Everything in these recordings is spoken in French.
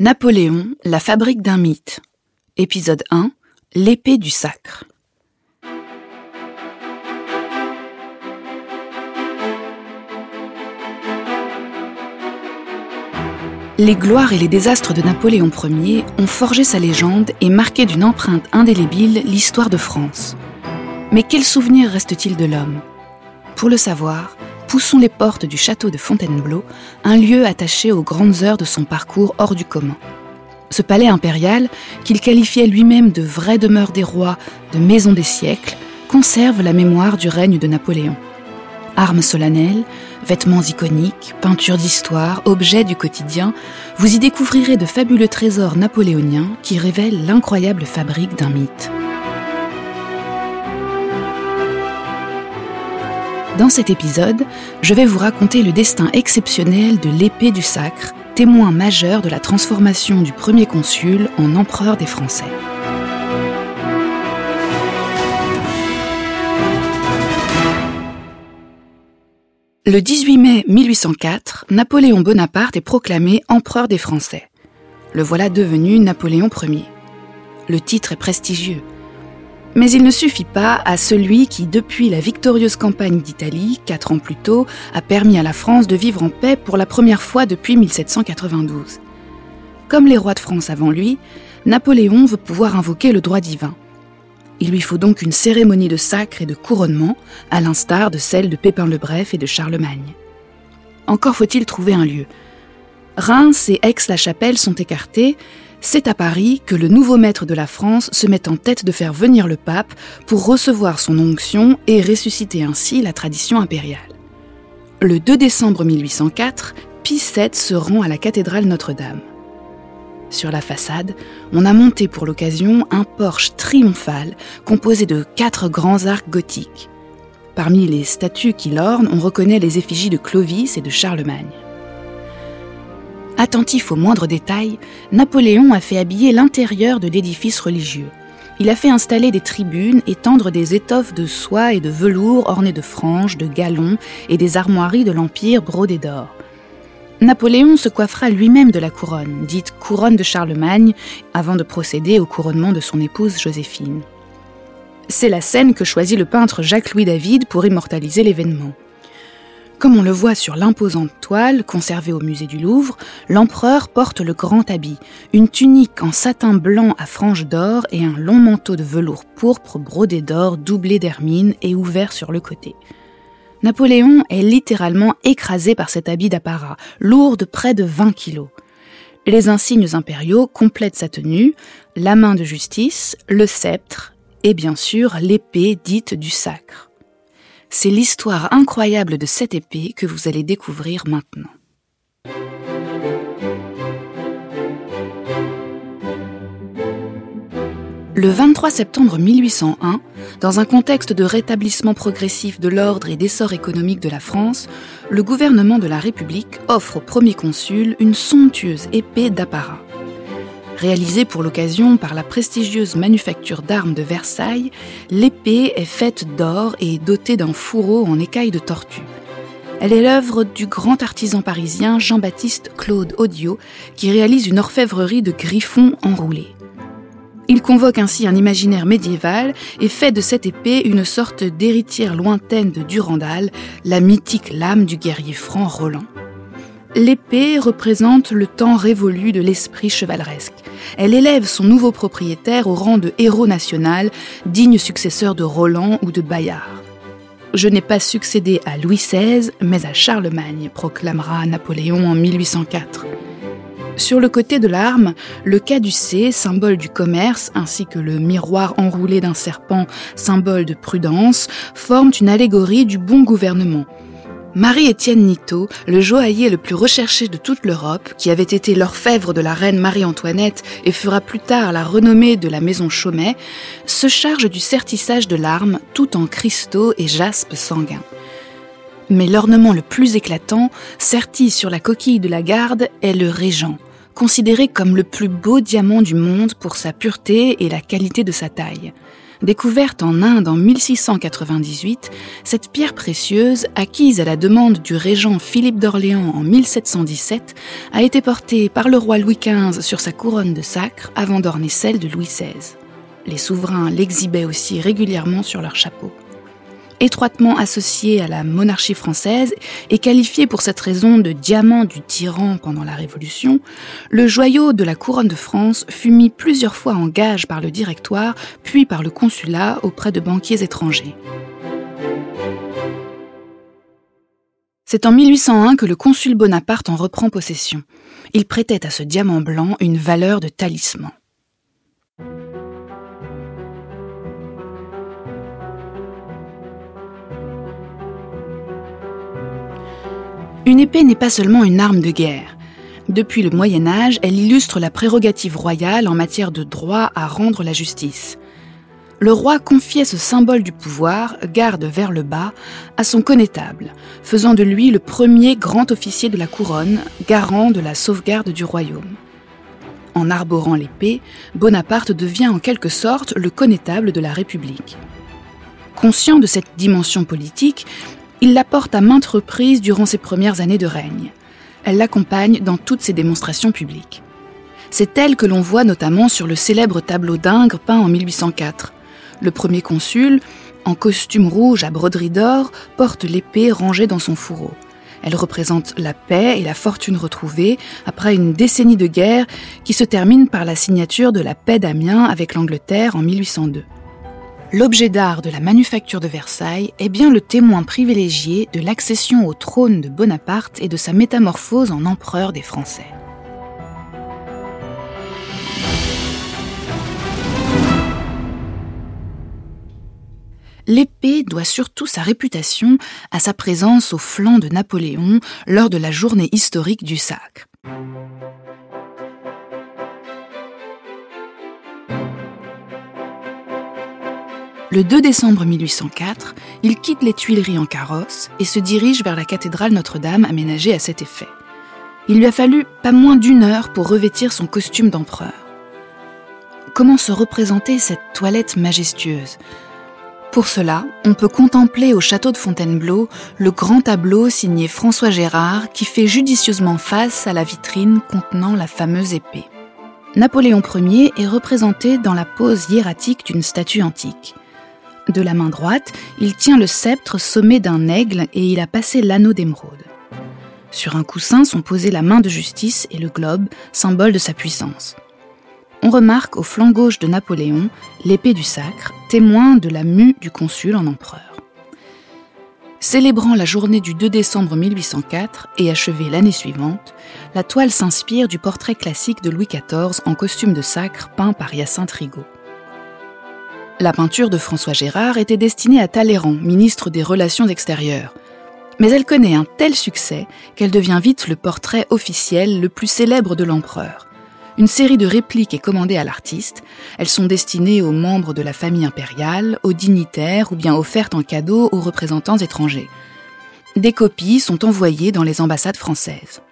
Napoléon, la fabrique d'un mythe. Épisode 1 L'épée du sacre. Les gloires et les désastres de Napoléon Ier ont forgé sa légende et marqué d'une empreinte indélébile l'histoire de France. Mais quel souvenir reste-t-il de l'homme? Pour le savoir, poussons les portes du château de Fontainebleau, un lieu attaché aux grandes heures de son parcours hors du commun. Ce palais impérial, qu'il qualifiait lui-même de vraie demeure des rois, de maison des siècles, conserve la mémoire du règne de Napoléon. Armes solennelles, vêtements iconiques, peintures d'histoire, objets du quotidien, vous y découvrirez de fabuleux trésors napoléoniens qui révèlent l'incroyable fabrique d'un mythe. Dans cet épisode, je vais vous raconter le destin exceptionnel de l'épée du sacre, témoin majeur de la transformation du premier consul en empereur des Français. Le 18 mai 1804, Napoléon Bonaparte est proclamé empereur des Français. Le voilà devenu Napoléon Ier. Le titre est prestigieux. Mais il ne suffit pas à celui qui, depuis la victorieuse campagne d'Italie, quatre ans plus tôt, a permis à la France de vivre en paix pour la première fois depuis 1792. Comme les rois de France avant lui, Napoléon veut pouvoir invoquer le droit divin. Il lui faut donc une cérémonie de sacre et de couronnement, à l'instar de celle de Pépin le Bref et de Charlemagne. Encore faut-il trouver un lieu. Reims et Aix-la-Chapelle sont écartés, c'est à Paris que le nouveau maître de la France se met en tête de faire venir le pape pour recevoir son onction et ressusciter ainsi la tradition impériale. Le 2 décembre 1804, Pie VII se rend à la cathédrale Notre-Dame. Sur la façade, on a monté pour l'occasion un porche triomphal composé de quatre grands arcs gothiques. Parmi les statues qui l'ornent, on reconnaît les effigies de Clovis et de Charlemagne. Attentif aux moindres détails, Napoléon a fait habiller l'intérieur de l'édifice religieux. Il a fait installer des tribunes et tendre des étoffes de soie et de velours ornées de franges, de galons et des armoiries de l'Empire brodées d'or. Napoléon se coiffera lui-même de la couronne, dite couronne de Charlemagne, avant de procéder au couronnement de son épouse Joséphine. C'est la scène que choisit le peintre Jacques-Louis David pour immortaliser l'événement. Comme on le voit sur l'imposante toile conservée au musée du Louvre, l'empereur porte le grand habit, une tunique en satin blanc à franges d'or et un long manteau de velours pourpre brodé d'or doublé d'hermine et ouvert sur le côté. Napoléon est littéralement écrasé par cet habit d'apparat, lourd de près de 20 kilos. Les insignes impériaux complètent sa tenue, la main de justice, le sceptre et bien sûr l'épée dite du sacre. C'est l'histoire incroyable de cette épée que vous allez découvrir maintenant. Le 23 septembre 1801, dans un contexte de rétablissement progressif de l'ordre et d'essor économique de la France, le gouvernement de la République offre au premier consul une somptueuse épée d'apparat. Réalisée pour l'occasion par la prestigieuse manufacture d'armes de Versailles, l'épée est faite d'or et dotée d'un fourreau en écaille de tortue. Elle est l'œuvre du grand artisan parisien Jean-Baptiste Claude Audio, qui réalise une orfèvrerie de griffons enroulés. Il convoque ainsi un imaginaire médiéval et fait de cette épée une sorte d'héritière lointaine de Durandal, la mythique lame du guerrier franc Roland. L'épée représente le temps révolu de l'esprit chevaleresque. Elle élève son nouveau propriétaire au rang de héros national, digne successeur de Roland ou de Bayard. Je n'ai pas succédé à Louis XVI, mais à Charlemagne, proclamera Napoléon en 1804. Sur le côté de l'arme, le caducée, symbole du commerce, ainsi que le miroir enroulé d'un serpent, symbole de prudence, forment une allégorie du bon gouvernement. Marie-Étienne Nito, le joaillier le plus recherché de toute l'Europe, qui avait été l'orfèvre de la reine Marie-Antoinette et fera plus tard la renommée de la maison Chaumet, se charge du sertissage de l'arme tout en cristaux et jaspe sanguin. Mais l'ornement le plus éclatant, serti sur la coquille de la garde, est le régent, considéré comme le plus beau diamant du monde pour sa pureté et la qualité de sa taille. Découverte en Inde en 1698, cette pierre précieuse, acquise à la demande du régent Philippe d'Orléans en 1717, a été portée par le roi Louis XV sur sa couronne de sacre avant d'orner celle de Louis XVI. Les souverains l'exhibaient aussi régulièrement sur leur chapeau étroitement associé à la monarchie française et qualifié pour cette raison de diamant du tyran pendant la Révolution, le joyau de la couronne de France fut mis plusieurs fois en gage par le directoire, puis par le consulat auprès de banquiers étrangers. C'est en 1801 que le consul Bonaparte en reprend possession. Il prêtait à ce diamant blanc une valeur de talisman. Une épée n'est pas seulement une arme de guerre. Depuis le Moyen Âge, elle illustre la prérogative royale en matière de droit à rendre la justice. Le roi confiait ce symbole du pouvoir, garde vers le bas, à son connétable, faisant de lui le premier grand officier de la couronne, garant de la sauvegarde du royaume. En arborant l'épée, Bonaparte devient en quelque sorte le connétable de la République. Conscient de cette dimension politique, il la porte à maintes reprises durant ses premières années de règne. Elle l'accompagne dans toutes ses démonstrations publiques. C'est elle que l'on voit notamment sur le célèbre tableau d'Ingres peint en 1804. Le premier consul, en costume rouge à broderie d'or, porte l'épée rangée dans son fourreau. Elle représente la paix et la fortune retrouvée après une décennie de guerre qui se termine par la signature de la paix d'Amiens avec l'Angleterre en 1802 l'objet d'art de la manufacture de Versailles est bien le témoin privilégié de l'accession au trône de Bonaparte et de sa métamorphose en empereur des Français. L'épée doit surtout sa réputation à sa présence au flanc de Napoléon lors de la journée historique du Sacre. Le 2 décembre 1804, il quitte les Tuileries en carrosse et se dirige vers la cathédrale Notre-Dame aménagée à cet effet. Il lui a fallu pas moins d'une heure pour revêtir son costume d'empereur. Comment se représenter cette toilette majestueuse? Pour cela, on peut contempler au château de Fontainebleau le grand tableau signé François Gérard qui fait judicieusement face à la vitrine contenant la fameuse épée. Napoléon Ier est représenté dans la pose hiératique d'une statue antique. De la main droite, il tient le sceptre sommé d'un aigle et il a passé l'anneau d'émeraude. Sur un coussin sont posés la main de justice et le globe, symbole de sa puissance. On remarque au flanc gauche de Napoléon l'épée du sacre, témoin de la mue du consul en empereur. Célébrant la journée du 2 décembre 1804 et achevée l'année suivante, la toile s'inspire du portrait classique de Louis XIV en costume de sacre peint par Hyacinthe Rigaud. La peinture de François Gérard était destinée à Talleyrand, ministre des Relations extérieures. Mais elle connaît un tel succès qu'elle devient vite le portrait officiel le plus célèbre de l'empereur. Une série de répliques est commandée à l'artiste. Elles sont destinées aux membres de la famille impériale, aux dignitaires ou bien offertes en cadeau aux représentants étrangers. Des copies sont envoyées dans les ambassades françaises.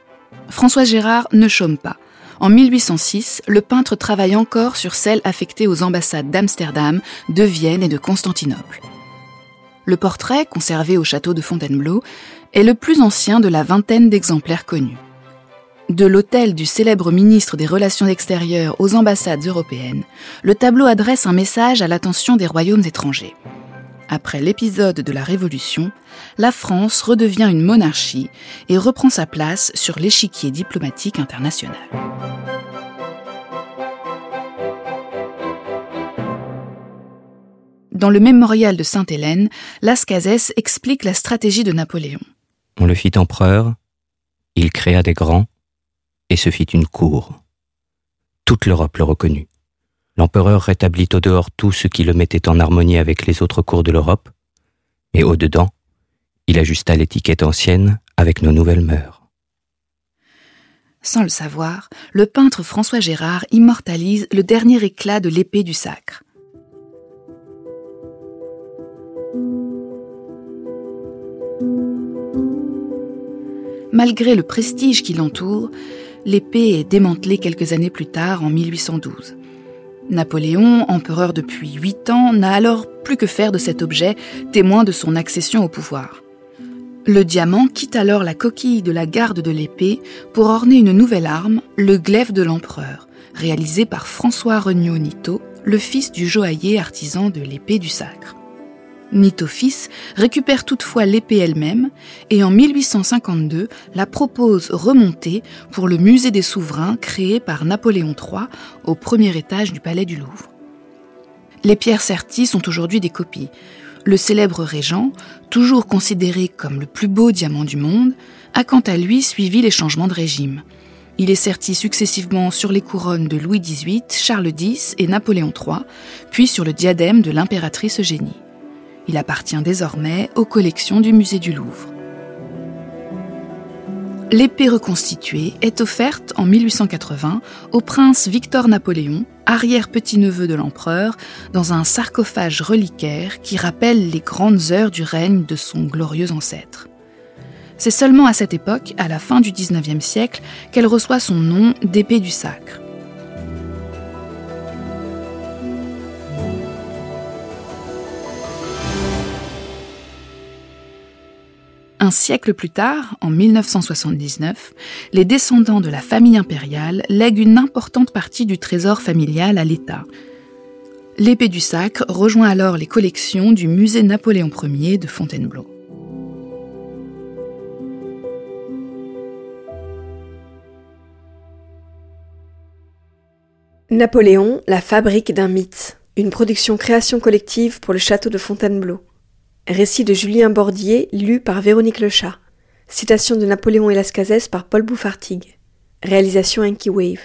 François Gérard ne chôme pas. En 1806, le peintre travaille encore sur celles affectées aux ambassades d'Amsterdam, de Vienne et de Constantinople. Le portrait, conservé au château de Fontainebleau, est le plus ancien de la vingtaine d'exemplaires connus. De l'hôtel du célèbre ministre des Relations extérieures aux ambassades européennes, le tableau adresse un message à l'attention des royaumes étrangers. Après l'épisode de la Révolution, la France redevient une monarchie et reprend sa place sur l'échiquier diplomatique international. Dans le mémorial de Sainte-Hélène, Lascazès explique la stratégie de Napoléon. On le fit empereur, il créa des grands, et se fit une cour. Toute l'Europe le reconnut. L'empereur rétablit au dehors tout ce qui le mettait en harmonie avec les autres cours de l'Europe, et au dedans, il ajusta l'étiquette ancienne avec nos nouvelles mœurs. Sans le savoir, le peintre François Gérard immortalise le dernier éclat de l'épée du sacre. Malgré le prestige qui l'entoure, l'épée est démantelée quelques années plus tard, en 1812. Napoléon, empereur depuis huit ans, n'a alors plus que faire de cet objet, témoin de son accession au pouvoir. Le diamant quitte alors la coquille de la garde de l'épée pour orner une nouvelle arme, le glaive de l'empereur, réalisé par François Regnault Nito, le fils du joaillier artisan de l'épée du sacre. Nito fils récupère toutefois l'épée elle-même et en 1852 la propose remontée pour le musée des souverains créé par Napoléon III au premier étage du palais du Louvre. Les pierres serties sont aujourd'hui des copies. Le célèbre régent, toujours considéré comme le plus beau diamant du monde, a quant à lui suivi les changements de régime. Il est serti successivement sur les couronnes de Louis XVIII, Charles X et Napoléon III, puis sur le diadème de l'impératrice Eugénie. Il appartient désormais aux collections du musée du Louvre. L'épée reconstituée est offerte en 1880 au prince Victor Napoléon, arrière-petit-neveu de l'empereur, dans un sarcophage reliquaire qui rappelle les grandes heures du règne de son glorieux ancêtre. C'est seulement à cette époque, à la fin du XIXe siècle, qu'elle reçoit son nom d'épée du sacre. Un siècle plus tard, en 1979, les descendants de la famille impériale lèguent une importante partie du trésor familial à l'État. L'épée du sacre rejoint alors les collections du musée Napoléon Ier de Fontainebleau. Napoléon, la fabrique d'un mythe. Une production création collective pour le château de Fontainebleau. Récit de Julien Bordier, lu par Véronique Lechat. Citation de Napoléon et par Paul Bouffartigue. Réalisation Enki Wave.